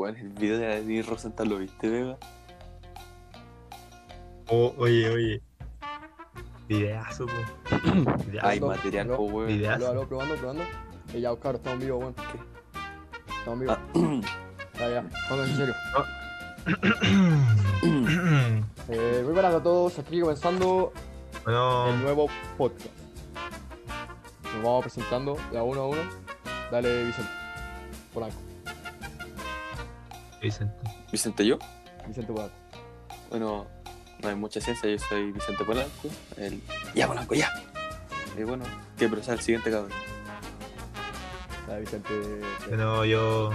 Weón, el video de Denis Rosenthal lo viste, Vega. Oh, oye, oye. Videazo. Videazo. Hay material, po, weón. Videazo. Aló, aló, probando, probando. Eh, ya, Oscar, estamos vivos, weón. Estamos vivos. Ah, Ya, ya. Vamos en serio. Eh, muy buenas a todos. Aquí comenzando el nuevo podcast. Nos vamos presentando de a uno a uno. Dale, Vicente. Polanco. Vicente. Vicente, yo. Vicente Polanco. Bueno, no hay mucha ciencia, yo soy Vicente Polanco. El... Ya, Polanco, ya. Y bueno, que procesa el siguiente cabrón. Dale, Vicente. Bueno, yo,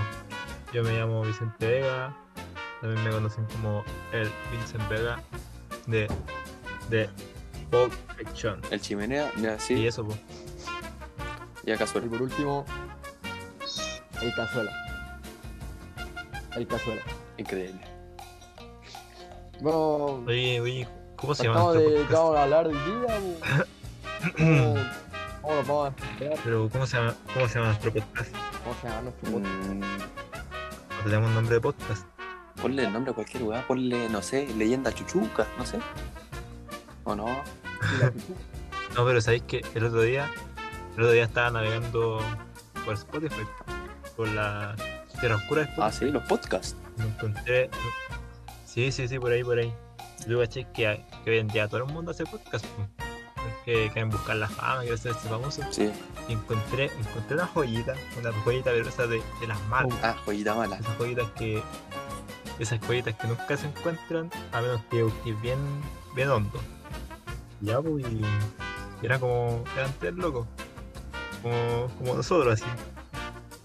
yo me llamo Vicente Vega. También me conocen como el Vincent Vega de, de Pulp Fiction. El chimenea, ya Y sí, eso, pues. ya Y casual. por último, el Cazuela. El Cazuela. Increíble. Bueno, Oye, oye, ¿cómo se llama de vamos a hablar del día. ¿Cómo, ¿Cómo nos vamos a explicar? Pero, ¿cómo se llama, cómo se llama nuestro podcast? ¿Cómo se llama nuestro podcast? Mm, No tenemos nombre de podcast. ponle el nombre a cualquier weá, ponle, no sé, leyenda chuchuca, no sé. ¿O no? No, pero sabéis que el otro día, el otro día estaba navegando por Spotify, por la tierra oscura Ah, sí, los podcasts. Me encontré. Sí, sí, sí, por ahí, por ahí. Luego caché que, que hoy en día todo el mundo hace podcast. po. Que quieren buscar la fama, quieren hacerse famosos. Sí. Y encontré, encontré una joyita, una joyita esa de, de las malas. Ah, joyita mala. Esas joyitas que. Esas joyitas que nunca se encuentran a menos que busques bien, bien hondo. Ya, pues, y era como. Eran tres locos. Como, como nosotros, así.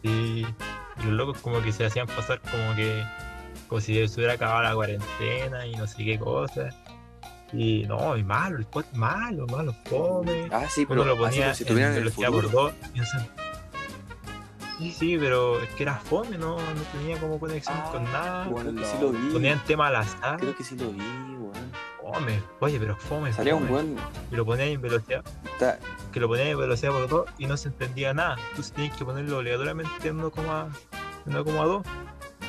Y, y los locos, como que se hacían pasar como que. Como si se hubiera acabado la cuarentena y no sé qué cosa. Y no, y malo, el podcast malo, malo, fome. Ah, sí, Uno pero lo así ponía si en en el velocidad por dos. y no sé. Sí, sí, pero es que era fome, no, no tenía como conexión Ah, con nada. Bueno, no. sí lo vi. Ponían tema al azar. Creo que sí lo vi, weón. Fome, oye, pero fome. Salía un buen. Y lo ponían en velocidad, Está... que lo ponían en velocidad por dos y no se entendía nada. Tú tenías que ponerlo obligatoriamente en 1,2. 1,2.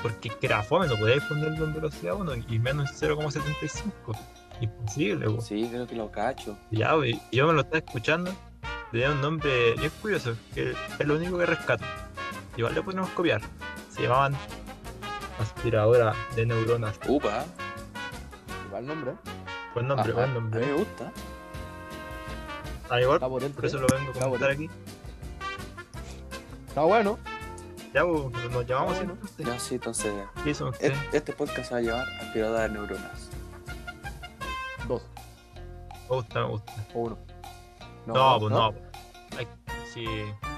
Porque es que era fome, no podíais ponerlo en velocidad 1 y menos en 0,75. Imposible, po. Sí, creo que lo cacho. Ya, wey, y yo me lo estaba escuchando. Tenía un nombre bien curioso, que es lo único que rescato. Igual le podemos copiar. Se llamaban aspiradora de neuronas. Upa. Igual nombre. ¿eh? Buen nombre, Ajá, buen A mí nombre. me gusta. Ah, igual, potente. por eso lo vengo a comentar aquí. Está bueno. Ya, pues, nos llamamos bueno. entonces. Ya, sí, entonces. ¿Qué son e- ustedes? Este podcast se va a llevar aspiradora de neuronas. Dos. Me gusta, me gusta. O uno. No, pues no. Hay- si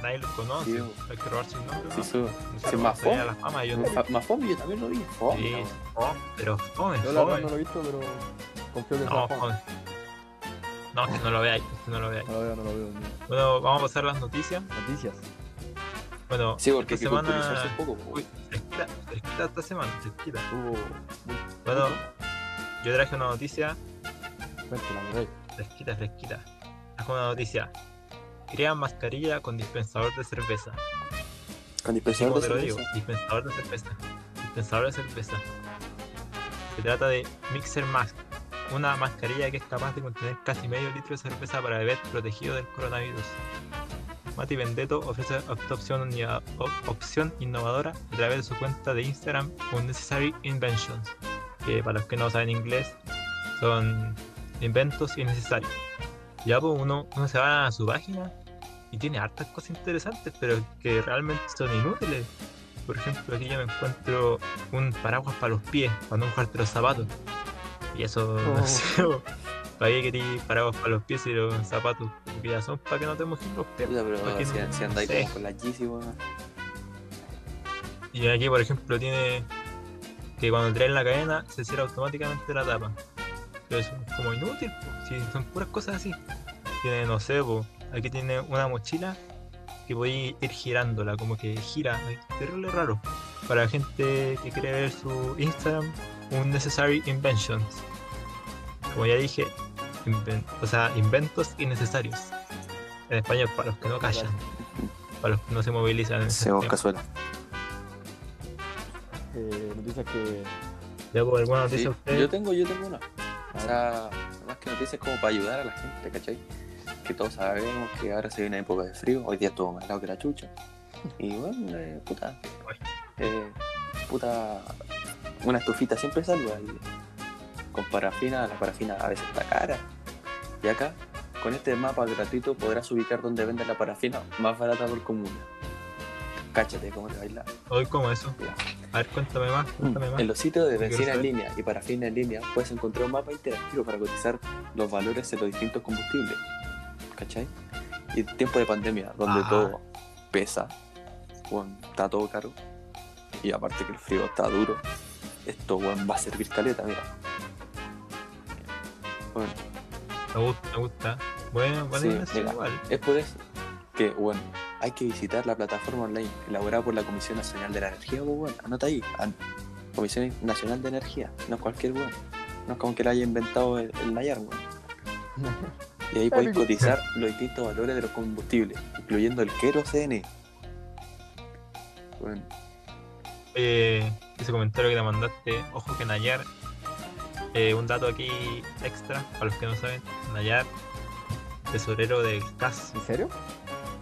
nadie los conoce, Sí, hay que robarse un nombre. Sí, ¿no? No sí, cómo más fome. la fama, yo no Más fome, yo también lo vi. Fome. Sí, fome, pero fome, Yo la verdad no fome. lo he visto, pero confío que No, sea fome. fome. No, que no lo veáis, que no lo veáis. No lo veo, no lo veo. ni- Bueno, vamos a pasar las noticias. Noticias. Bueno, Sí, porque esta semana. culturizarse un poco. po. Uy, fresquita, fresquita esta semana, fresquita. Bueno, yo traje una noticia Cuéntala, fresquita, fresquita. Traje una noticia. Crean mascarilla con dispensador de cerveza. Con dispensador de te lo cerveza. digo, dispensador de cerveza. Dispensador de cerveza. Se trata de Mixer Mask, una mascarilla que es capaz de contener casi medio litro de cerveza para beber protegido del coronavirus. Mati Vendetto ofrece esta opción, opción innovadora a través de su cuenta de Instagram Unnecessary Inventions, que para los que no saben inglés son inventos innecesarios. Ya pues uno, uno se va a su página y tiene hartas cosas interesantes, pero que realmente son inútiles. Por ejemplo, aquí yo me encuentro un paraguas para los pies, para no mojarte los zapatos. Y eso, Oh. no sé, po. ¿Para qué queréis paraguas para los pies y los zapatos? Ya son para que no te mojes los pies. Pero Porque si, no- si andáis como con la Yeezy, weón. Y aquí, por ejemplo, tiene que cuando traes la cadena se cierra automáticamente la tapa. Pero eso es como inútil, po. si son puras cosas así. Tiene, no sé, po. aquí tiene una mochila que podéis ir girándola, como que gira, es terrible raro. Para la gente que quiere ver su Instagram, un Necessary Inventions. Como ya dije, inven- o sea, inventos innecesarios. En español, para los que no callan, para los que no se movilizan. tema. Cazuela. Eh, noticias que. Sí, usted. yo tengo, yo tengo una. O sea, más que noticias como para ayudar a la gente, ¿cachai? Que todos sabemos que ahora se viene una época de frío, hoy día estuvo más helado que la chucha. Y bueno, eh, puta. Eh, puta. Una estufita siempre salva. Y con parafina, la parafina a veces está cara. Y acá, con este mapa gratuito, podrás ubicar dónde venden la parafina más barata por comuna. Cáchate cómo te baila. Hoy, ¿cómo eso? A ver, cuéntame más, cuéntame más. En los sitios de benzina en línea y parafina en línea puedes encontrar un mapa interactivo para cotizar los valores de los distintos combustibles. ¿Cachai? Y en tiempo de pandemia, donde Ah. todo pesa, bueno, está todo caro, y aparte que el frío está duro, esto bueno, va a servir caleta, mira. Bueno, Me gusta, me gusta. Bueno, Sí, mira. igual. es por eso que, bueno, hay que visitar la plataforma online elaborada por la Comisión Nacional de la Energía, pues, bueno, anota ahí, an- Comisión Nacional de Energía, no es cualquier bueno, no es como que la haya inventado el, el Nayar, weón. Y ahí podéis cotizar los distintos valores de los combustibles, incluyendo el kerosene. Bueno, Eh, ese comentario que te mandaste, ojo que Nayar, eh, un dato aquí extra, para los que no saben, Nayar, tesorero del CAS, ¿En serio?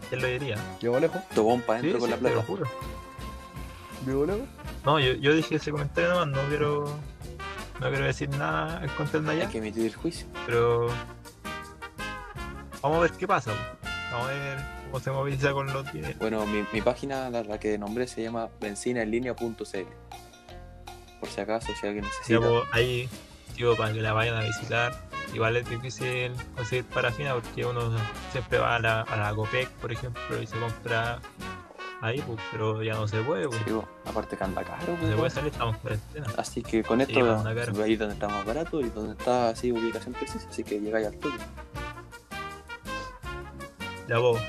¿quién lo diría? ¿Llegó lejos? tobón para Sí, adentro con sí, la te lo plata. juro. ¿Llegó lejos? No, yo, yo dije ese comentario nomás, no quiero, no quiero decir nada en contra del Hay Nayar, que emitir el juicio. pero vamos a ver qué pasa. Vamos a ver cómo se moviliza con los dineros. Bueno, mi, mi página, la, la que nombré, se llama benzinaenlinea.cl. Por si acaso, si alguien Ya, necesita. pues, ahí, para que la vayan a visitar. Igual es difícil conseguir parafina porque uno siempre va a la, a la Copec, por ejemplo, y se compra ahí, pues, pero ya no se puede, pues. Sí, bo, aparte que anda caro. No pues, se puede weón. salir, estamos en cuarentena. Así que con Sí, esto anda caro. va a ir donde está más barato y donde está así ubicación precisa, así que llegáis al toque. Ya vos.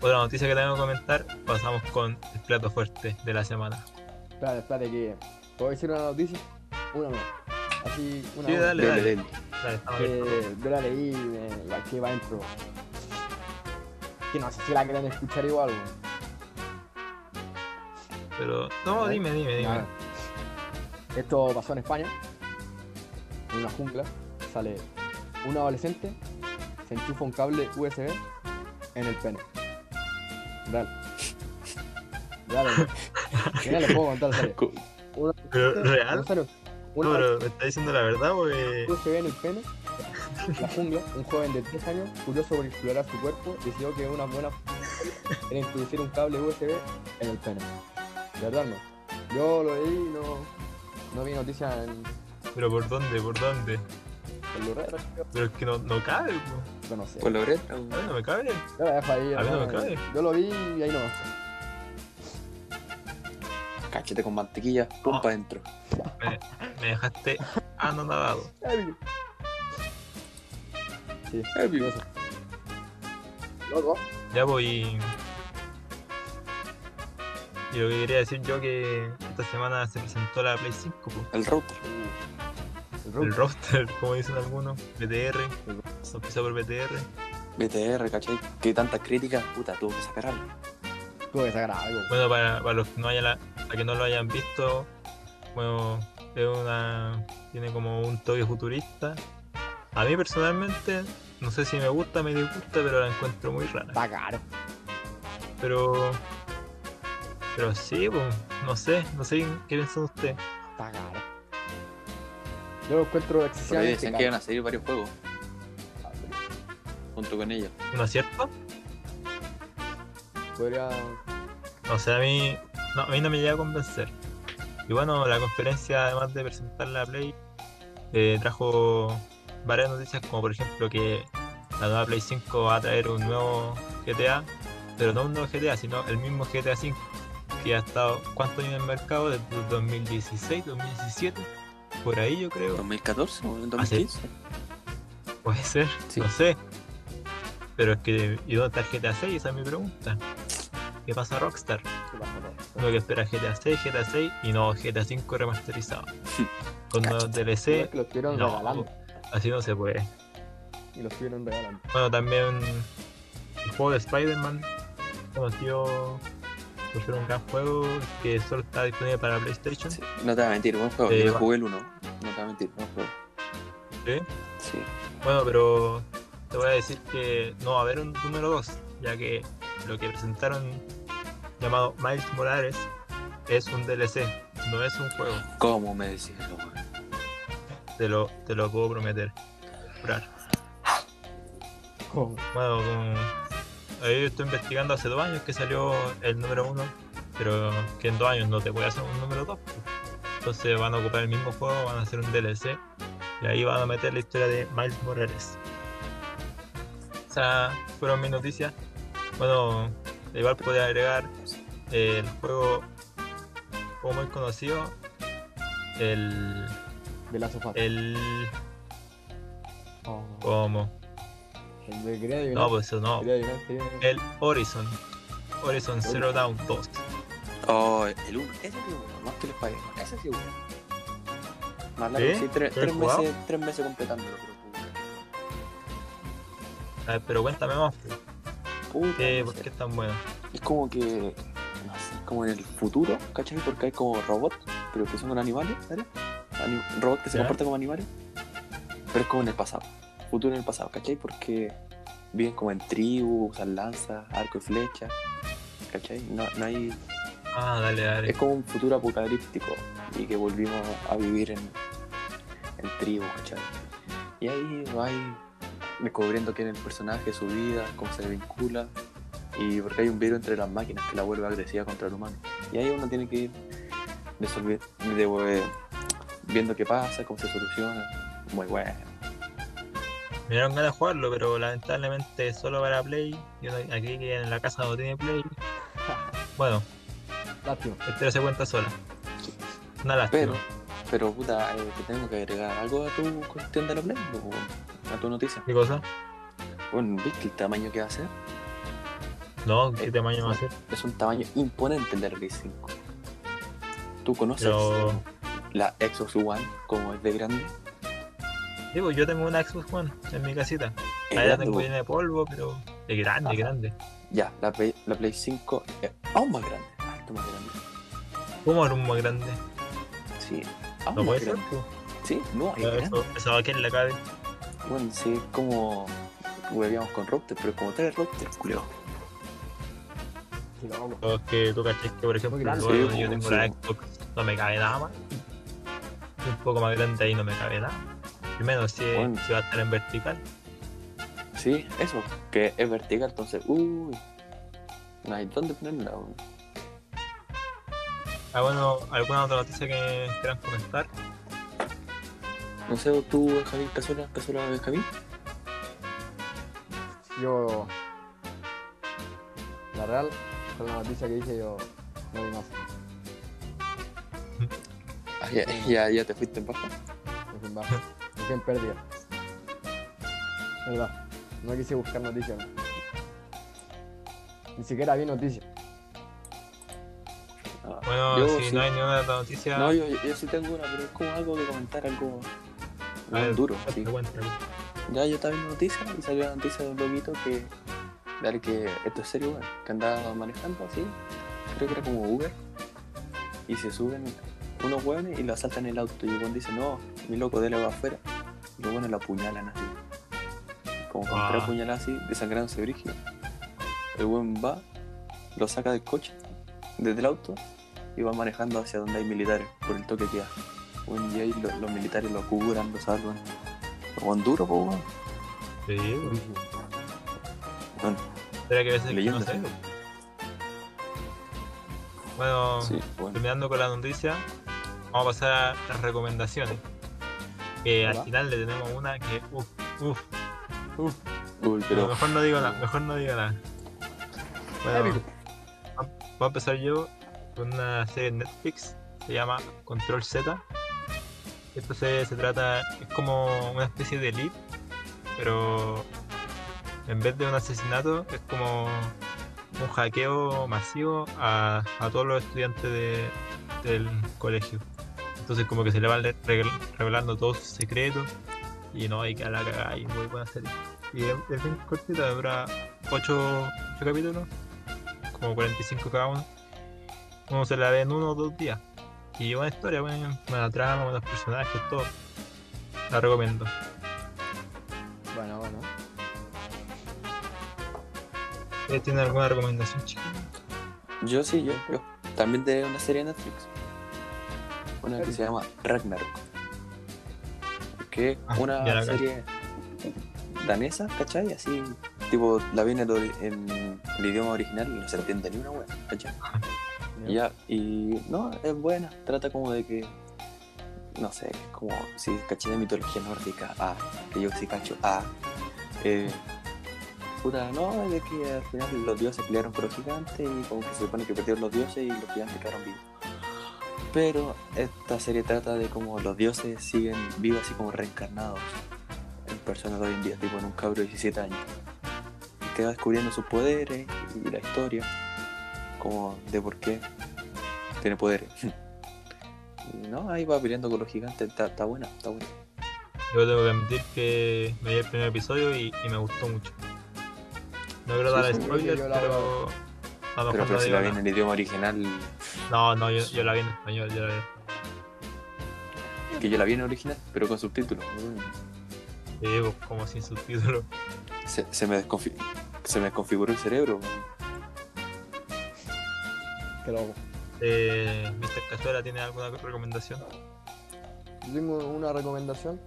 Otra noticia que tengo que comentar, pasamos con el plato fuerte de la semana. Espérate, espérate, que. ¿Puedo decir una noticia? Una no. Así, una. Sí, dale, dale. Dale. Que yo la leí y me igual que va dentro. Que no sé si la quieren escuchar igual, weón. Pero, no, dime, dime, dime. Esto pasó en España, en una jungla. Sale un adolescente, se enchufa un cable USB en el pene. Real, weón. Mira, les puedo contar, serio. En ¿real? serio, No, pero me está diciendo la verdad, pues. USB en el pene. La jungla, un joven de 3 años, curioso por explorar su cuerpo, decidió que una buena era introducir un cable USB en el pene. De verdad, no. Yo lo leí y no, no vi noticias en, Pero ¿por dónde? ¿Por dónde? los redes, Pero es que no, no cabe, pues. yo no sé. Con la oreja, A mí no me cabe. Yo la dejo ahí. a mí no me cabe. Yo lo vi y ahí nomás. Cachete con mantequilla, pum Ah. pa' adentro. Me, me dejaste anonadado. Sí. Loco. Ya voy. Y lo que quería decir yo que esta semana se presentó la Play 5, po. El router. El el root. roster, como dicen algunos, BTR, El se empieza por BTR. BTR, ¿cachai? Que tantas críticas, puta, tuvo que sacar algo. Tuve que sacar algo. Bueno, para, para los que no hayan la- para que no lo hayan visto, bueno, es una tiene como un toque futurista. A mí personalmente, no sé si me gusta, me disgusta, pero la encuentro muy rara. Está caro. Pero pero sí, pues, no sé, no sé qué piensan ustedes. Está caro. Yo lo encuentro excesivamente decían que iban a salir varios juegos junto con ella. ¿No es cierto? Podría. O sea, a mí no, a mí no me llega a convencer. Y bueno, la conferencia, además de presentar la Play, eh, trajo varias noticias, como por ejemplo que la nueva Play 5 va a traer un nuevo GTA, pero no un nuevo GTA, sino el mismo GTA 5, que ha estado, ¿cuántos años en el mercado? Desde el 2016, 2017, por ahí yo creo. 2014 o 2015. Puede ser, Sí. no sé. Pero es que, ¿y dónde está el GTA 6? Esa es mi pregunta. ¿Qué pasa Rockstar? Uno que espera GTA 6, GTA 6 y no GTA 5 remasterizado. Con Es DLC, que lo estuvieron no, regalando. así no se puede. Y lo estuvieron regalando. Bueno, también el juego de Spider-Man conocido por ser un gran juego que solo está disponible para PlayStation. Sí, No te voy a mentir, buen juego. Eh, Yo jugué el 1. No te voy a mentir, buen juego. ¿sí? Sí. Bueno, pero te voy a decir que no va a haber un número 2, ya que lo que presentaron llamado Miles Morales es un DLC, no es un juego. ¿Cómo me decís eso? Te lo, te lo puedo prometer. Jurar. ¿Cómo? Bueno, ahí yo estoy investigando hace dos años que salió el número uno, pero que en dos años no te voy a hacer un número dos. pues. Entonces van a ocupar el mismo juego, van a hacer un DLC y ahí van a meter la historia de Miles Morales. Esas fueron mis noticias. Bueno, igual podría agregar eh, el juego, juego muy conocido, el, De la sofá. el, Oh, como, el no, pues eso no, adivinar, el Horizon, Horizon Zero Dawn 2. Oh, el 1. Ese sí, bueno. Más que el Spider-Man. Ese sí, bueno. Más largo, ¿Sí? sí. Tres, ¿Lo tres meses, tres meses completándolo, pero A ver, pero cuéntame más, pues, puta. ¿qué- no ¿por sé. qué es tan bueno? Es como que. No sé, como en el futuro, ¿cachai? Porque hay como robots, pero que son animales, ¿sabes? Ani- robots que se comportan como animales. Pero es como en el pasado. Futuro en el pasado, ¿cachai? Porque viven como en tribus, usan lanzas, arco y flecha. ¿Cachai? No, no hay. Ah, dale, dale. Es como un futuro apocalíptico y que volvimos a vivir en, en tribu, ¿cachai? Y ahí vais descubriendo quién es el personaje, su vida, cómo se vincula y porque hay un virus entre las máquinas que la vuelve agresiva contra el humano. Y ahí uno tiene que ir de- viendo qué pasa, cómo se soluciona. Muy bueno. Me dieron ganas de jugarlo, pero lamentablemente solo para Play. Y uno aquí que en la casa no tiene Play. Bueno, Lástima. la historia se cuenta sola. Una lástima. Pero, pero puta, eh, te tengo que agregar algo a tu cuestión de la Play, o a tu noticia. ¿Qué cosa? Bueno, ¿viste el tamaño que va a ser? No, ¿qué tamaño va a ser? Es un tamaño imponente el de la Play 5. ¿Tú conoces Pero. la Xbox One como es de grande? Digo, yo tengo una Xbox One en mi casita. Grande, tengo llena de polvo, pero es grande, Ajá. grande. Ya, la Play, la Play 5 es aún más grande. Harto más grande. ¿Cómo un más grande? Sí, aún No más puede ser, po. Sí, no, es grande. Eso, eso aquí en la cabe. Bueno, sí, es como. Huevíamos con router, pero como tres routers, culeo. Es que tú caché que, por ejemplo, grande. Sí, yo po, tengo sí, la. Xbox no me cabe nada más. Y un poco más grande ahí no me cabe nada. Menos si, Bueno. si va a estar en vertical. Sí, eso, que es vertical, entonces, uy. No hay dónde ponerla. Ah, bueno, ¿alguna otra noticia que quieran comentar? No sé, tú, Benjamín, Casola, Casola, Benjamín. Yo. La real, con la noticia que dije, yo no vi más. Ah, ya, ya, ya te fuiste en baja. Me fui en baja. Me fui en pérdida. Verdad. No quise buscar noticias. ¿no? Ni siquiera vi noticias. Bueno, yo si sí. no hay ninguna otra noticia, No, yo, yo sí tengo una, pero es como algo de comentar, algo a ver, duro. sí. cuenta. Ya yo estaba viendo noticias y salió la noticia de un loquito que, dale que esto es serio, que andaba manejando así, creo que era como Uber, y se suben unos hueones y lo asaltan el auto y el weón dice, no, mi loco, dele va afuera, y los hueones lo apuñalan así, como con Ah. tres apuñaladas así, desangrándose brígido. El weón va, lo saca del coche, desde el auto, y va manejando hacia donde hay militares, por el toque que da. Weón, y ahí lo- los militares lo curan, lo salvan. Weón duro, po, weón. Sí, bueno. Weón, Será que a veces que no sé. sí. Bueno, Sí, bueno. terminando con la noticia, vamos a pasar a las recomendaciones. Que al final le tenemos una que, uff, uff, Uf, Uy, pero. mejor no digo nada, mejor no digo nada. Bueno, voy a empezar yo con una serie en Netflix, se llama Control Z. Esta serie se trata, es como una especie de elite, pero en vez de un asesinato es como un hackeo masivo a, a todos los estudiantes de- del colegio. Entonces como que se le van re- revelando todos sus secretos y no hay que a la cagada y muy buena serie. Y es, es bien cortita, dura 8, capítulos, como 45 cada uno. uno se la ve en uno o dos días. Y buena historia, buena, buena trama, buenos personajes, todo. La recomiendo. Bueno, bueno. ¿Ustedes tienen alguna recomendación, chicos? Yo sí, yo, yo. También de una serie de Netflix. Una que se llama Ragnarok. Que es Ah, una serie danesa, ¿cachai? Así, tipo, la viene en, el- idioma original y no se entiende ni una wea, ¿cachai? Ya, y no, es buena. Trata como de que, no sé, como si caché de mitología nórdica, ah, que yo sí cacho, ah. Eh, puta, no, de que al final los dioses pelearon con los gigantes y como que se supone que perdieron los dioses y los gigantes quedaron vivos. Pero esta serie trata de cómo los dioses siguen vivos así como reencarnados en personas de hoy en día, tipo en un cabro de 17 años. Y queda descubriendo sus poderes y la historia, como de por qué tiene poderes. Y no, ahí va peleando con los gigantes, está, está buena, está buena. Yo tengo que admitir que me vi el primer episodio y, y me gustó mucho. No quiero Sí, dar sí, spoilers, yo la pero. lo Pero, mejor pero no si la vi en el idioma original, No, no, yo, yo la vi en español, yo la vi. que yo la vi en original, pero con subtítulos. Sí, pues, como sin subtítulos. Se, se me desconfi- se me desconfiguró el cerebro. Qué loco. Eh, Mr. Cazuela, ¿tiene alguna recomendación? Yo tengo una recomendación,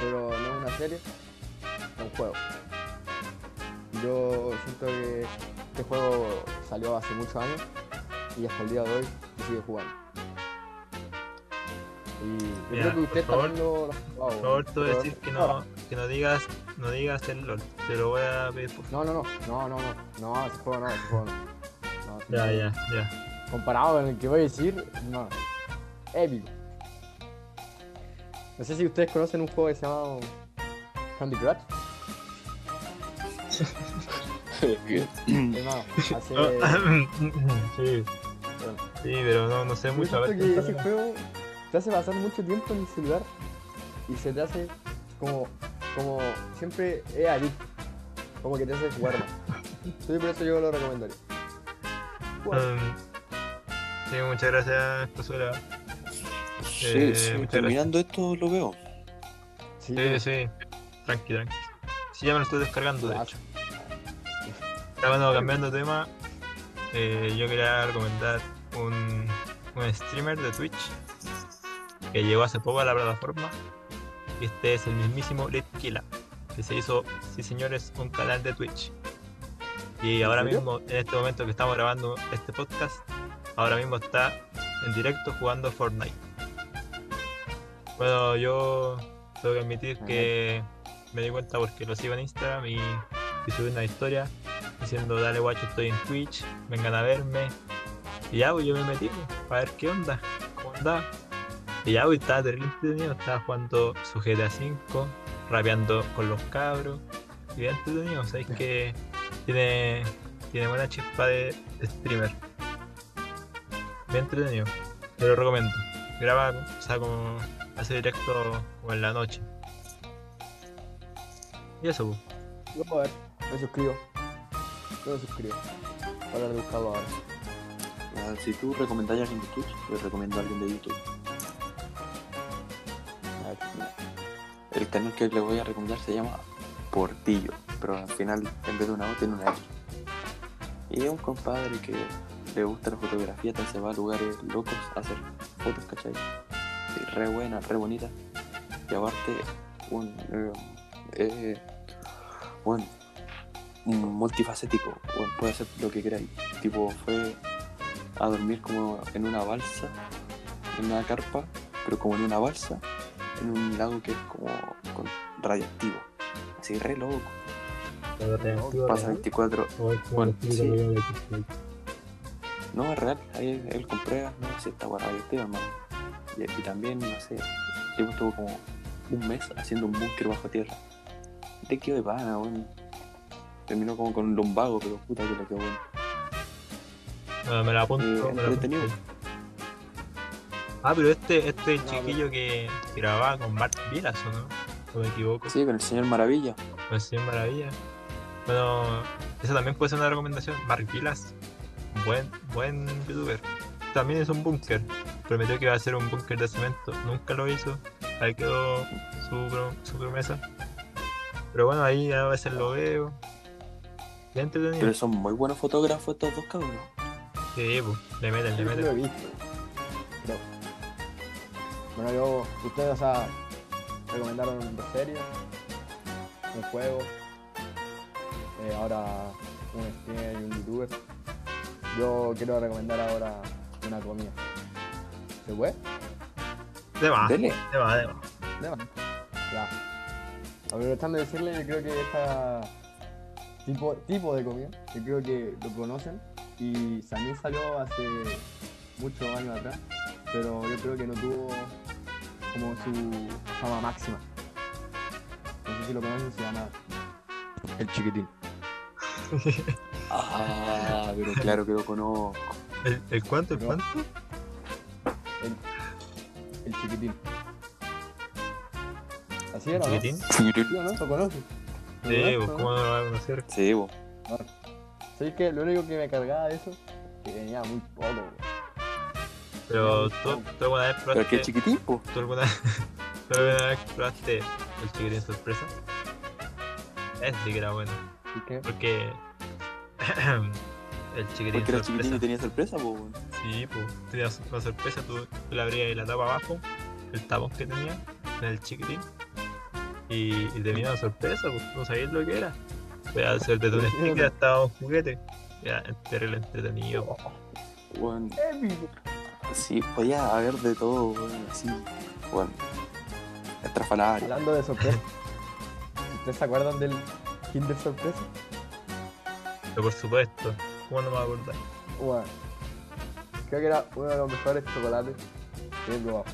pero no es una serie, es un juego. Yo siento que este juego salió hace muchos años y hasta el día de hoy se sigue jugando. Y yo Mira, creo que usted por también lo, lo ha jugado, Por favor, pero- decir que no, que no digas, no digas el LOL. Te lo voy a pedir por favor. No, no, no, no, no, no, no, ese juego no, ese juego no. Ya, ya, ya. Comparado con el que voy a decir, no. Épico. No sé si ustedes conocen un juego que se llama Candy Crush. Hace. sí, bueno, sí, pero no, no sé mucho. A ver, siento que ese juego te hace pasar mucho tiempo en el celular y se te hace como. como siempre es adicto. Como que te hace jugar más. Sí, por eso yo lo recomendaría. Um, sí, muchas gracias, Cazuela. Sí, Eh, sí, terminando esto lo veo. sí, Sí, sí. Tranqui, tranqui. Sí, ya me lo estoy descargando, de hecho. Ya bueno, cambiando de tema, eh, yo quería recomendar un, un streamer de Twitch que llegó hace poco a la plataforma. Y este es el mismísimo Litkila, que se hizo, sí señores, un canal de Twitch. Y ahora mismo, en este momento que estamos grabando este podcast, ahora mismo está en directo jugando Fortnite. Bueno, yo tengo que admitir que me di cuenta porque lo sigo en Instagram y, y subí una historia diciendo dale guacho estoy en Twitch, vengan a verme. Y ya, pues yo me metí pues, para ver qué onda, cómo andaba. Y ya, pues estaba terrible entretenido, estaba jugando su GTA V, rapeando con los cabros. Y bien entretenido, sabéis que tiene, tiene buena chispa de, de streamer. Bien entretenido, te lo recomiendo. Graba, o sea, como hace directo o en la noche. Y eso, pues. Yo, a ver, me suscribo. Yo me suscribo. Para buscarlo ahora. Ah, Si tú recomendás a alguien de Twitch, yo recomiendo a alguien de YouTube. A ver, mira. El canal que le voy a recomendar se llama Portillo, pero al final en vez de una O tiene una X. Y es un compadre que le gusta la fotografía, entonces va a lugares locos a hacer fotos, ¿cachai? Re buena, re bonita. Y aparte, un. eh, eh, bueno, multifacético, puede hacer lo que queráis. Tipo, fue a dormir como en una balsa, en una carpa, pero como en una balsa, en un lago que es como con radioactivo. Así re loco. Pasa 24. Bueno, sí. No, es real. Ahí él con pruebas, no sé, está guay radioactiva, hermano. Y, y también, no sé, el tipo estuvo como un mes haciendo un búnker bajo tierra. Te quedó de pana, weón. Terminó como con un lumbago, pero puta que le quedó bueno. Bueno, me la apunto. Eh, me la apunto. Ah, pero este, este el No, chiquillo que, que grababa con Mark Vilas, ¿o no? ¿O me equivoco? Sí, con el señor Maravilla. Pues sí, maravilla. Bueno, esa también puede ser una recomendación. Mark Vilas, un buen, buen youtuber. También es un búnker. Prometió que iba a hacer un búnker de cemento. Nunca lo hizo. Ahí quedó su, su promesa. Pero bueno, ahí a veces lo veo. Entretenido. Pero son muy buenos fotógrafos estos dos cabros. Sí, pues, le meten, le Yo lo he meten. visto. Pero, bueno, yo, ustedes, o sea, recomendaron dos series, un juego, eh, ahora un streamer y un youtuber. Yo quiero recomendar ahora una comida. ¿Se puede? De Dele. de más, de. De más. Ya. Aprovechando de decirle, yo creo que esta tipo, tipo de comida, yo creo que lo conocen y también salió hace muchos años atrás, pero yo creo que no tuvo como su fama máxima. No sé si lo conocen, se llama El Chiquitín. Ah, pero claro que lo conozco. ¿El, el cuánto? ¿El No. cuánto? El, el Chiquitín. ¿Así era, no? ¿Chiquitín? ¿Sí no? ¿Lo conoces? ¿Lo Sí, conoces, pues, no? ¿cómo no lo va a conocer? Sí, bo. ¿Sabes qué? Lo único que me cargaba de eso, que tenía muy poco. Pero tú, tú alguna vez Pero probaste. que chiquitín, po. ¿Tú alguna, ¿tú alguna vez probaste el chiquitín sorpresa? Ese sí que era bueno. Porque. el chiquitín Porque chiquitín tenía sorpresa. Sí, pues. Tenías una sorpresa, tú, tú le abrías la tapa abajo, el tapón que tenía, en el chiquitín. Y, y te venía una sorpresa, pues no sabías lo que era. Podía ser de un sticker hasta un juguete. Era terrible entretenido. Épico. Sí, podía haber de todo, weón, así. Bueno, estrafalario. Hablando de sorpresa. ¿Ustedes se acuerdan del Kinder Sorpresa? Pero por supuesto, ¿cómo no me voy a acordar? Bueno, creo que era uno de los mejores chocolates que he probado.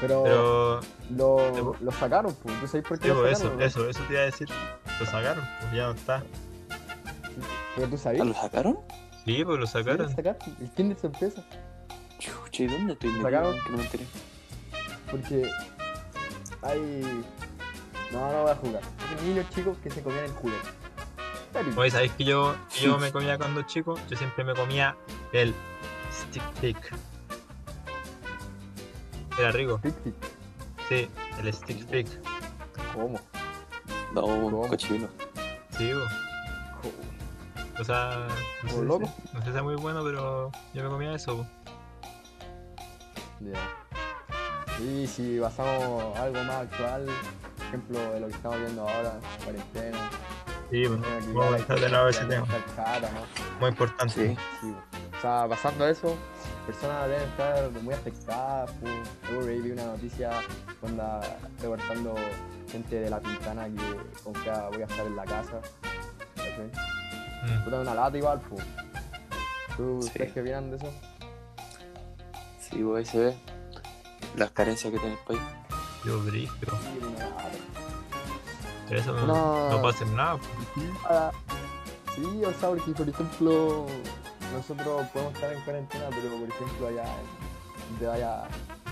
Pero, Pero, lo, lo sacaron, pues. ¿Tú sabes por qué sí, lo pues, sacaron? eso, no? eso, eso te iba a decir. Lo sacaron, pues ya no está. ¿Pero tú ¿Ah, sabías? lo sacaron? Sí, pues lo Sí, lo sacaron. sacaron, El Kinder Sorpresa. Chucha, ¿y dónde estoy? ¿Sacaron? Que no me enteré. Porque hay. No, no voy a jugar. Hay niños chicos que se comían el juguete. Oye, ¿sabéis que yo, yo me comía cuando chico? Yo siempre me comía el stick pick. Era rico, Tic, tic. sí, el stick pick. ¿Cómo? No, ¿Cómo? cochino. Sí, bo. ¿Cómo? o sea, no sé, ¿Por loco? si- no sé si es muy bueno, pero yo me comía eso. bo. Ya. Y si pasamos algo más actual, ejemplo, de lo que estamos viendo ahora, cuarentena. Sí, bo. tengo que vamos a dejar de lado ese la tema. cara, ¿no? Muy importante. Sí. Sí. O sea, pasando a eso, personas deben estar muy afectadas. Pues. Ahí vi una noticia cuando reportando gente de la pintana que con que voy a estar en la casa. ¿cachai? Mm. Puta, una lata igual, pues. ¿Tú Sí. crees que opinan de eso? Sí, pues ahí se ve las carencias que tiene el país. Yo brillo. Sí. Pero eso no, no hacer nada. po. Ah, Sí, o sea, porque por ejemplo, nosotros podemos estar en cuarentena, pero por ejemplo allá te vaya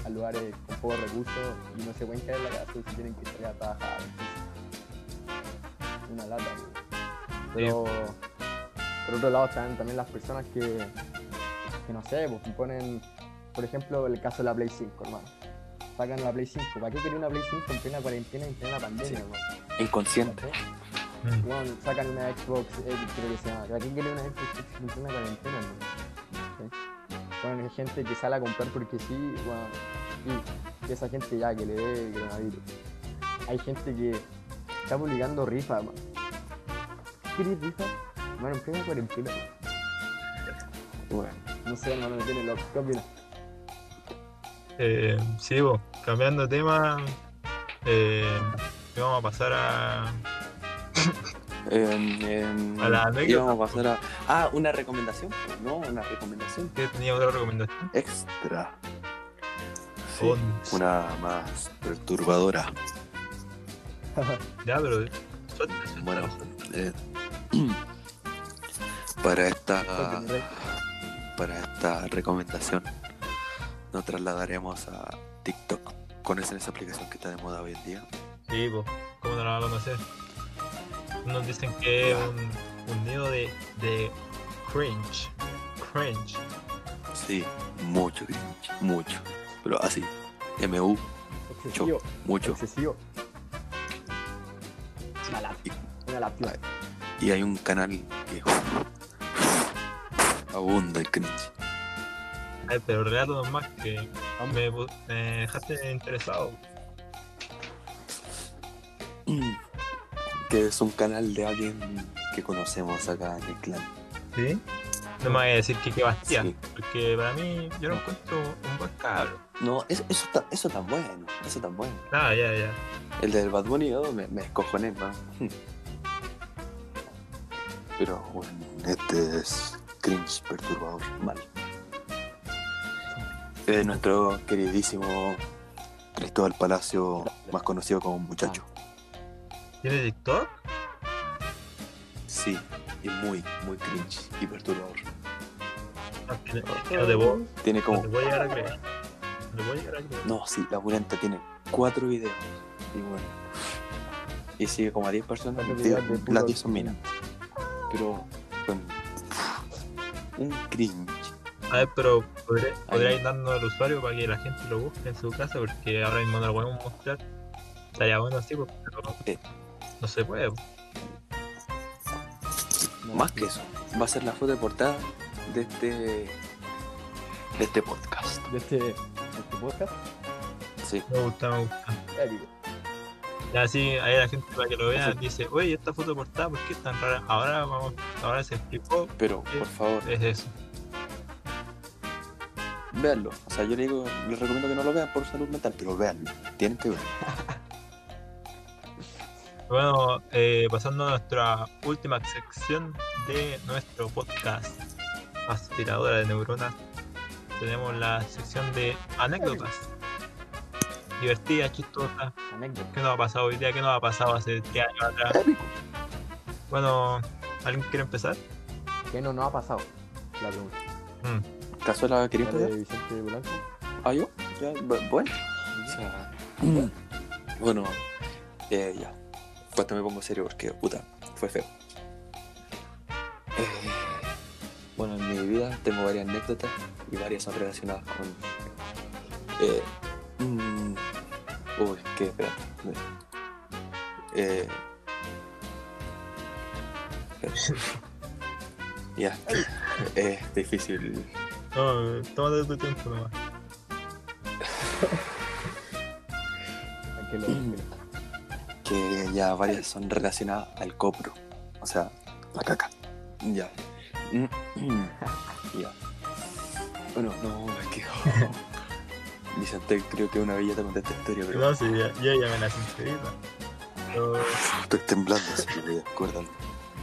a lugares con pocos recursos y no se pueden quedar en la casa si tienen que salir a trabajar. entonces, una lata. pues. Pero por otro lado están también las personas que, que no sé, pues ponen, por ejemplo, el caso de la Play 5, hermano. Sacan la Play 5. ¿Para qué quería una Play 5 en plena cuarentena y en plena pandemia, Sí. Inconsciente. Mm. Bueno, sacan una Xbox X, creo que se llama. ¿Para qué quiere una Xbox en plena cuarentena, no? ¿Sí? Bueno, hay gente que sale a comprar porque sí, bueno, y esa gente ya que le dé coronavirus. Hay gente que está publicando rifas, man. ¿Qué querés rifas? Bueno, en plena cuarentena. Bueno, No sé, hermano, me tiene loco. ¿Qué opinas? Eh, sí, bo. cambiando de tema, eh, vamos a pasar a. en, en- A la anécdota. íbamos a pasar a. Ah, una recomendación. pues, No, una recomendación ¿Qué tenía otra recomendación? extra. Sí, Once. una más perturbadora. Ya, pero. Bueno, eh, para esta para esta recomendación nos trasladaremos a TikTok. ¿Conocen esa aplicación que está de moda hoy en día? Sí, pues, ¿cómo no la va a conocer? Nos dicen que es un, un nido de, de cringe. cringe. Sí, mucho cringe, mucho. Pero así, MU, Excesivo. mucho. Excesivo. Una lástima. Una lástima. Y hay un canal que abunda el cringe. Ay, pero relato más que me, dejaste interesado. Que es un canal de alguien que conocemos acá en el clan. ¿Sí? No me voy a decir que qué Bastía, Sí. porque para mí yo lo encuentro un buen cabro. No, eso, eso, ta- eso tan bueno, eso tan bueno. Ah, ya, ya. El del Bad Bunny yo me, me escojoné, man. Pero bueno, este es cringe perturbador, mal. Eh, nuestro queridísimo Cristóbal Palacio, más conocido como Muchacho. ¿Tiene TikTok? Sí, y muy, muy cringe y perturbador. No, te puedo, Tiene no como. te puedo llegar a creer. No te puedo llegar a creer. No, sí, la pulenta tiene cuatro videos. Y bueno. Y sigue como a 10 personas. Puro Las 10 son minas. Pero un cringe. A ver, pero podré- podría ir dando al usuario para que la gente lo busque en su casa, porque ahora mismo no lo podemos mostrar. Estaría bueno así, pero Eh. no se puede. pues. una Más que eso, va a ser la foto de portada de este de este podcast. De este, de este podcast. Sí. Me gusta, me gusta. Y así, ahí la gente para que lo vea Sí. dice, oye, esta foto portada, ¿por qué es tan rara? Ahora vamos, ahora se explicó, Pero por favor, es eso. Véanlo. O sea, yo le digo, les recomiendo que no lo vean por salud mental, pero véanlo. Tienen que verlo. Bueno, eh, pasando a nuestra última sección de nuestro podcast, Aspiradora de Neuronas, tenemos la sección de anécdotas. Divertidas, chistosas. ¿Qué nos ha pasado hoy día? ¿Qué nos ha pasado hace 10 años atrás? Bueno, ¿alguien quiere empezar? ¿Qué no nos ha pasado? La pregunta. Mm, ¿Cazuela quería ¿La de? Vicente Blanco? ¿Ah, yo? Ya, bu- bueno. O sea, bueno, eh, ya. Pues me pongo serio porque, puta, fue feo. Eh, bueno, en mi vida tengo varias anécdotas y varias son relacionadas con. Eh, mm, uy, que espérate. Eh, ya, es difícil. No, tómate tu tiempo nomás. Tranquilo. que ya varias son relacionadas al copro, o sea, la caca. Ya. ya. Bueno, no, es que. Vicente, creo que una vez ya te conté esta historia, pero No, sí, ya, ya, ya me la sincerita. Pero, estoy temblando, así que voy.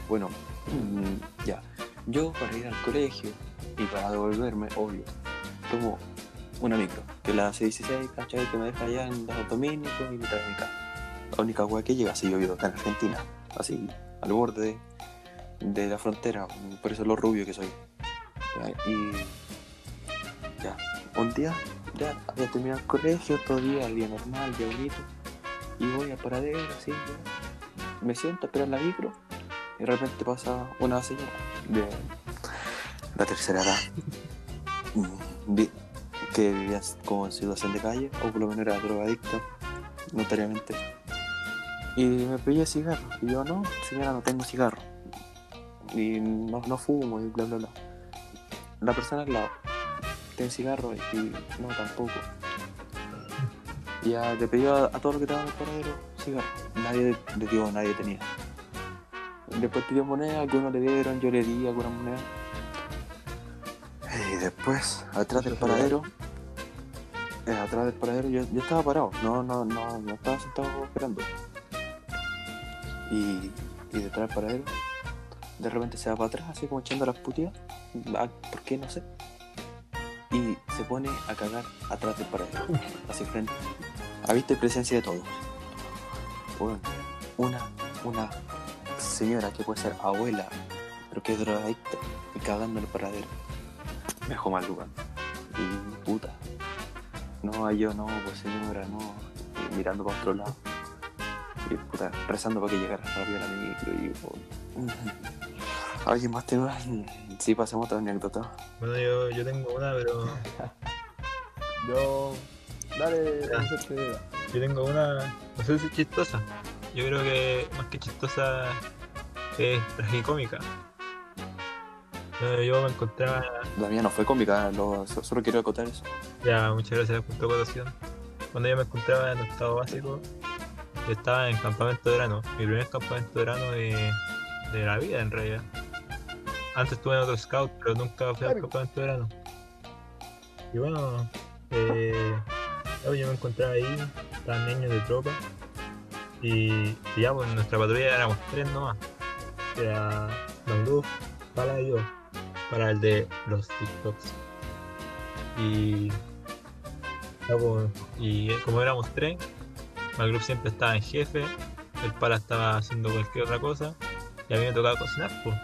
Bueno, ya. Yo para ir al colegio y para devolverme, obvio, tomo una micro, que la C16, ¿cachai? Que me deja allá en los dominicos y me trae a mi casa. La única weá que llega, si yo vivo acá en Argentina, así, al borde de, la frontera, por eso lo rubio que soy. Y ya, un día, ya había terminado el colegio, todo día, el día normal, día bonito, y voy al paradero, así, ya. me siento a esperar la micro, y de repente pasa una señora de la tercera edad, mm, que vivía como en situación de calle, o por lo menos era drogadicto, notariamente. Y me pedía cigarro. Y yo, no, señora, no tengo cigarro. Y no, no fumo y bla, bla, bla. La persona al lado, ¿tiene cigarro? Y no, tampoco. Ya le pidió a, a todos los que estaban en el paradero cigarro. Nadie le dio, nadie tenía. Después pidió moneda, algunos le dieron, yo le di algunas monedas. Y después, atrás del paradero, eh, atrás del paradero, yo, yo estaba parado, no, no, no, no estaba sentado esperando. Y, y detrás del paradero, de repente se va para atrás, así como echando las putillas. Ah, ¿Por qué? No sé. Y se pone a cagar atrás del paradero, así frente. Ha visto presencia de todos. Bueno, una, una señora que puede ser abuela, pero que es drogadicta, y cagando en el paradero. Me dejó mal lugar. Y puta. No, yo no, pues señora, no. Y mirando para otro lado. Y puta, rezando para que llegara rápido la micro y. oh, ¿Alguien más tiene una? Sí, pasemos otra anécdota. Bueno, yo, yo tengo una, pero Yo. Dale. Vicente. yo tengo una, no sé si es chistosa. Yo creo que más que chistosa es tragicómica. Yo me encontraba La mía no fue cómica, lo- so- solo quiero acotar eso. Ya, muchas gracias por tu acotación. Cuando yo me encontraba en octavo básico, yo estaba en campamento de verano, mi primer campamento de verano de, de la vida en realidad. Antes estuve en otro scout, pero nunca fui al campamento de verano. Y bueno, eh, yo me encontraba ahí, estaban niños de tropa, y, y ya, pues en nuestra patrulla éramos tres nomás. Don Luz, para yo, para el de los TikToks. Y pues, y como éramos tres, el grupo siempre estaba en jefe, el pala estaba haciendo cualquier otra cosa, y a mí me tocaba cocinar, pues.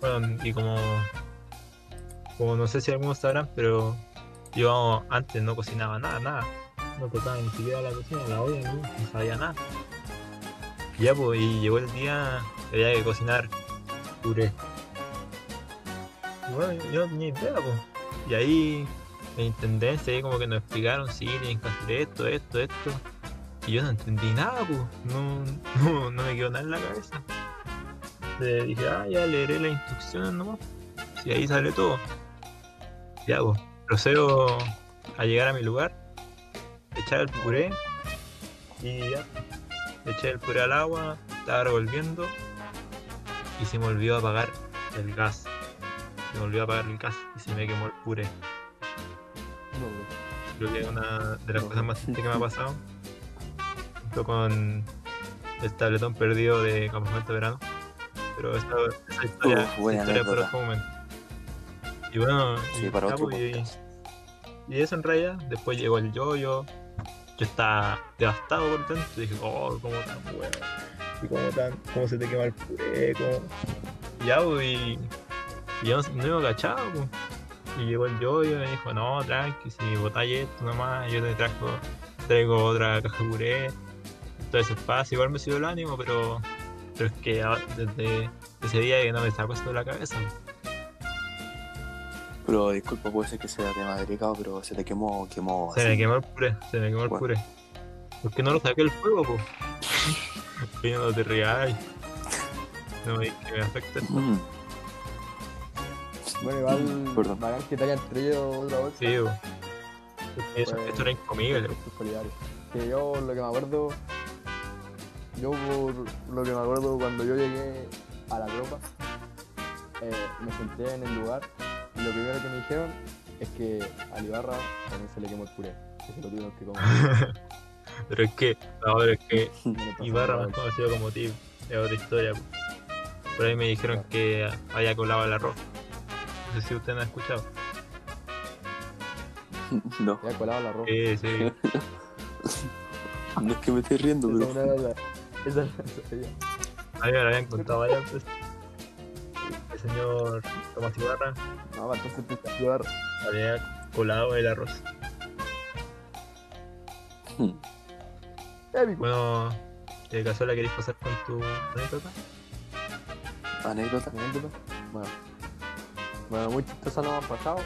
Bueno, y como, como no sé si algunos sabrán, pero yo antes no cocinaba nada, nada. No tocaba ni siquiera la cocina, la olla, no, no sabía nada. Ya, pues, y llegó el día había que cocinar puré. Y bueno, yo no tenía idea, pues. Y ahí en intendencia ahí como que nos explicaron, sí, tienen que hacer esto, esto, esto. Y yo no entendí nada, pues. No, no, no me quedó nada en la cabeza. Le dije, ah, ya leeré las instrucciones nomás. Y ahí sale todo. Ya, pues. Procedo a llegar a mi lugar, echar el puré y ya. Eché el puré al agua, estaba revolviendo y se me olvidó apagar el gas. Se me olvidó apagar el gas y se me quemó el puré. Creo que es una de las cosas más tristes que me ha pasado. Junto con el tabletón perdido de campamento de verano. Pero esa, esa historia, Uf, buena esa historia anécdota. otro momento. Y bueno, Sí, y, para otro y eso en realidad, después llegó el yoyo. Yo estaba devastado por dentro. Dije, oh, cómo tan bueno. Y cómo tan, cómo se te quema el puré, cómo. Y ya, pues, y, y yo no, me cachaba, pues. Y llegó el yoyo y me dijo, no, tranqui, si botáis esto nomás, yo te traigo, traigo otra caja de puré. Entonces es fácil, igual me subió el ánimo, pero, pero es que desde ese día que no me sacó esto de la cabeza. Pero disculpa, puede ser que sea tema delicado, pero se te quemó, quemó. Se me así. quemó el puré, se me quemó el Bueno. puré. ¿Por qué no lo saqué del fuego, po? No te rías. No me que me afecta esto. Mm, Bueno, igual. Perdón. Bacán que te hayan traído otra bolsa. Sí, Eso, Pues- esto era incomible. Que yo lo que me acuerdo. Yo por lo que me acuerdo cuando yo llegué a la tropa, eh, me senté en el lugar y lo primero que me dijeron es que a Ibarra también se le quemó el puré. Que se lo tuvieron que comer. Pero es que, no, pero es que No Ibarra más conocido como Tip es otra historia. po. Por ahí me dijeron que había colado el arroz. No sé si ustedes han escuchado. No, Ya colado la ropa. Sí, sí. no es que me esté riendo, Esa pero. no era la- esa no era la- A mí me lo habían contado varias veces. Señor Tomás Ibarra No, va, entonces te está Ibarra. había colado el arroz. Hmm. Bueno, eh, Cazuela, ¿queréis pasar con tu anécdota? Anécdota. anécdota. Bueno, bueno, muy chistosa no han pasado,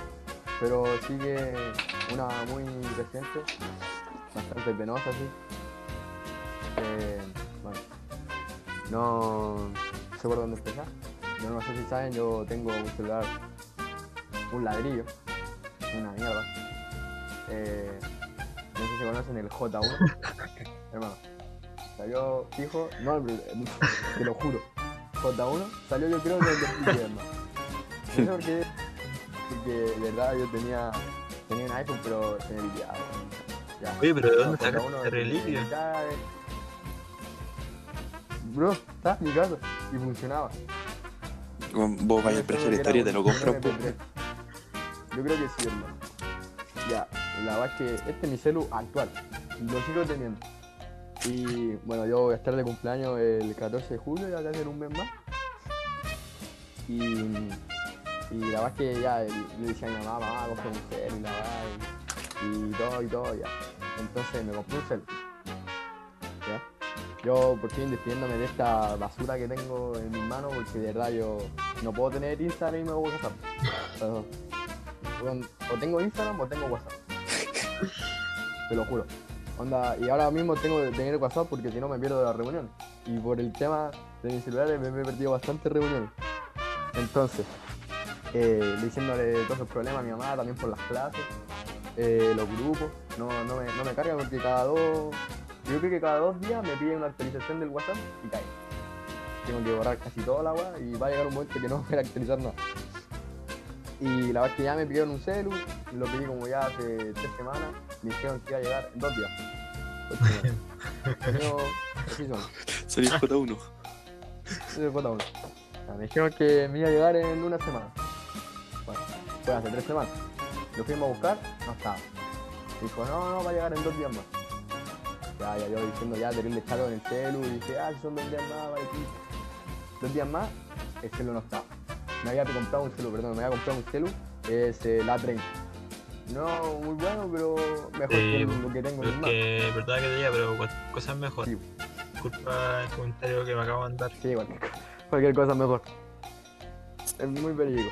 pero sí que una muy reciente, bastante penosa, sí. Eh, bueno, no sé por dónde empezar. Yo no sé si saben, yo tengo un celular, un ladrillo, una mierda. Eh, no sé si conocen el J1. Hermano, salió fijo, no, te lo juro. J1 salió yo creo que el 2010, hermano. No sé por qué, porque de verdad yo tenía, tenía un iPhone pero se me pillaba. Ya. Oye, pero ¿de dónde J1 sacaste ese reliquio? Bro, está en mi casa y funcionaba. Vos vayas a prestar historia y te lo compras, pues. Yo creo que sí, hermano. Ya, la verdad es que este es mi celu actual. Lo sigo teniendo. Y bueno, yo voy a estar de cumpleaños el 14 de julio, ya casi en un mes más. Y, y la verdad es que ya le decía a mi mamá, mamá, compré un celu y la verdad, y, y todo y todo ya. Entonces me compré un celu. Yo por fin despidiéndome de esta basura que tengo en mis manos porque de verdad yo no puedo tener Instagram y me voy a WhatsApp. O, tengo Instagram o tengo WhatsApp. Te lo juro. Onda, y ahora mismo tengo que tener WhatsApp porque si no me pierdo de las reuniones. Y por el tema de mis celulares me, me he perdido bastantes reuniones. Entonces, eh, diciéndole todos esos problemas a mi mamá, también por las clases, eh, los grupos, no, no, me, no me carga porque cada dos, yo creo que cada dos días me pide una actualización del WhatsApp y cae. Tengo que borrar casi toda la agua y va a llegar un momento que no voy a actualizar nada. Y la vez que ya me pidieron un celu, lo pedí como ya hace tres semanas, me dijeron que iba a llegar en dos días. Yo, así son. Soy J1. Ese fue la uno. Ya, Me dijeron que me iba a llegar en una semana. Bueno, fue hace tres semanas. Lo fuimos a buscar, no estaba. Dijo, no, no, va a llegar en dos días más. Ya, ya, yo diciendo ya, terrible charo en el celu, y dije, ah, son dos días más, vale, aquí. Dos días más, el celu no estaba. Me había comprado un celu, perdón, me había comprado un celu, es el A30. No, muy bueno, pero mejor que lo que tengo en manos. Porque, verdad que pero cualquier cosa es mejor. Sí. Disculpa el comentario que me acabo de mandar. Sí, cualquier, cualquier cosa mejor. Es muy verídico.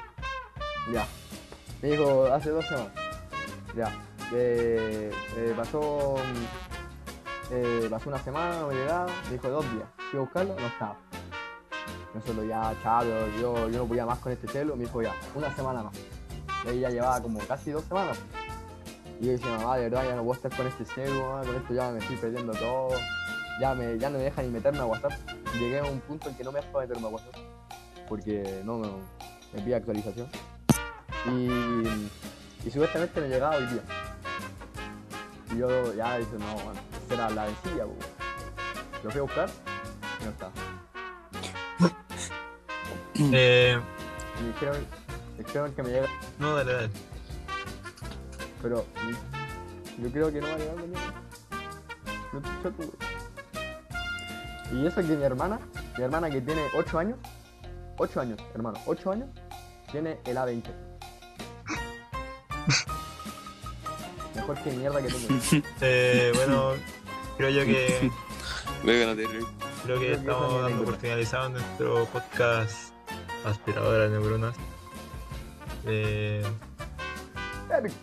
Ya. Me dijo hace dos semanas. Ya. Eh, eh, pasó. Eh, pasó una semana, no llegaba. Me dijo dos días. Fui a buscarlo, no estaba. Solo ya, chavo, yo, yo no podía más con este celo. Me dijo ya, una semana más. Y ahí ya llevaba como casi dos semanas. Y yo decía, mamá, de verdad ya no puedo estar con este celo, con esto ya me estoy perdiendo todo ya, me, ya no me deja ni meterme a WhatsApp. Llegué a un punto en que no me deja meterme a WhatsApp. Porque no me, me pide actualización. Y, y supuestamente me llegaba hoy día. Y yo ya dije, no, bueno, era la vencilla, po. Lo fui a buscar y no estaba. Eh, Y me dijeron, me dijeron que me llega, no, dale, dale. pero yo creo que no va a llegar mañana. No te choco. Y eso que mi hermana, mi hermana que tiene 8 años, 8 años, hermano, 8 años, tiene el A20. Mejor que mierda que tengo. Eh, bueno, creo yo que Venga, no te ríes. creo que estamos dando por finalizado nuestro podcast Aspiradora de Neuronas. Eh,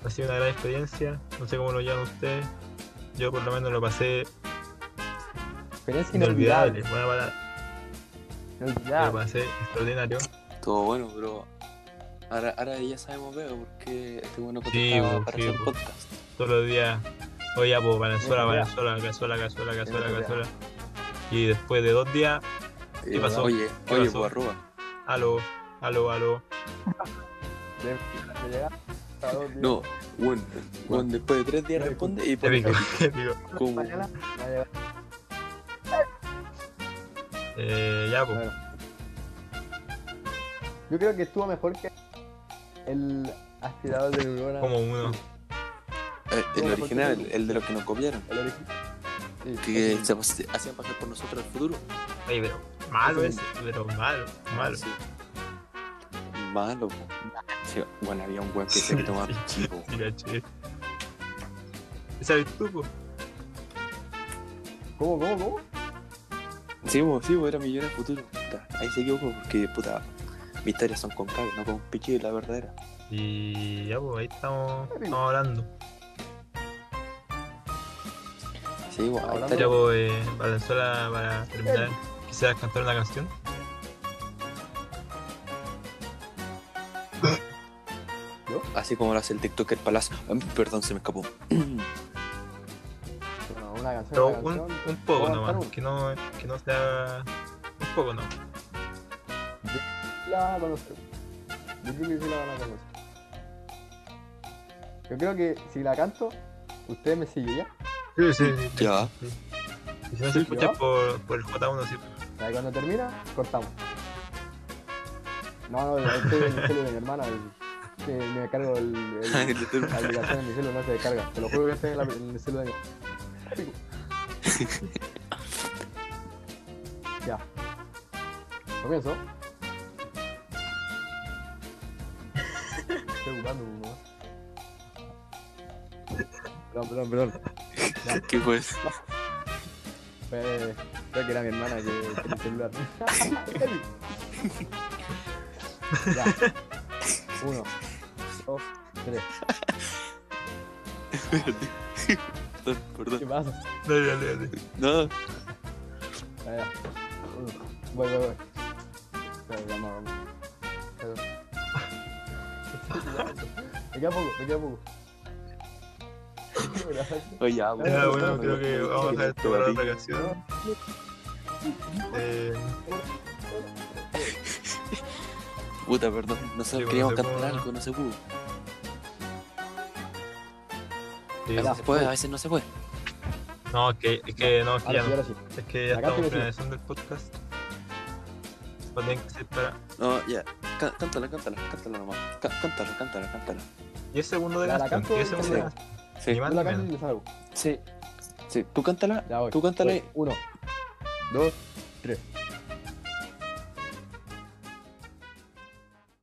ha sido una gran experiencia. No sé cómo lo llaman ustedes. Yo por lo menos lo pasé Experiencia inolvidable. inolvidable. Buena palabra. Lo Inolvidable. pasé extraordinario. Todo bueno, pero ahora, ahora ya sabemos, veo, porque este bueno Sí, contestaba bo, para sí, hacer bo. podcast. Todos los días. Oye, ya, pues, cazuela, cazuela, cazuela, Eso ya. cazuela. Y después de dos días, Eh, pasó? Oye, ¿Qué oye, pasó? pues arroba. aló, aló, aló. No, bueno, bueno, después de tres días responde y pone Épico, épico. llegar. Eh, ya, pues. Yo creo que estuvo mejor que el aspirador de neurona. Como uno. Eh, el original, el, el de los que nos copiaron. El original. Que sí. se pas- hacían pasar por nosotros el futuro. Oye, pero malo ese, pero malo, malo. Sí. Malo, po. Sí, bueno, había un weón que se tomaba. Esa eres tú, po. ¿Cómo, cómo, cómo? Sí, po, sí, po, era millones futuro. Puta, Ahí se equivocó porque, puta, mis historias son con cague, no con pichi, la verdadera. Y ya, pues ahí estamos, estamos hablando. Sí. Ya, pues, eh, Valenzuela, para terminar, quisieras cantar una canción. Así como lo hace el TikToker Palacio. Perdón, se me escapó. Una canción. Pero una un, canción. un poco ¿Puedo nomás, que no, que no sea. Un poco nomás. La van a conocer. Yo creo que sí la van a conocer. Yo creo que si la canto, ustedes me siguen ya. Sí, sí, Ya. Y si no se escucha por, por el J1, sí. Cuando termina, cortamos. No, no, estoy en el celu de mi hermana. y- Que me cargo el, el- la aplicación en mi celu, no se descarga. Te lo juro que estoy en, la- en el celu de mi. Ya. Comienzo. Estoy ocupando, ¿no? Perdón, perdón, perdón. ¿Qué fue eso? Eh, Creo que era mi hermana que tiene el celular. ya. Uno, dos, tres. Perdón, ¿Qué perdón. pasa? Dale, dale, dale. No, Ya, ya. Uno. Voy, voy, voy. Espera, vamos, vamos. Me queda poco, me queda poco. oye, ya, Ya, Ya, no, bueno, no, creo no, que no, vamos a no, dejar esto no, para no, otra ocasión. Eh, Puta, perdón. Nosotros Sí, queríamos bueno, cantar puede. algo, no se pudo. sí. A veces se puede, a veces no se puede. No, es que, es que no, es que ya sí, no. Es que ya Acá estamos finalizando el podcast. Esto tiene que ser para No, ya. Cá- Cántala, cántala, cántala nomás. Cá- Cántala, cántala, cántala. 10 segundos de Ya, la canción. canto 10 y segundos de canción. Sí, Ni más la canto menos. y le salgo. sí. Sí, tú cántala. Ya voy. Tú cántale. Voy. Uno, dos, tres.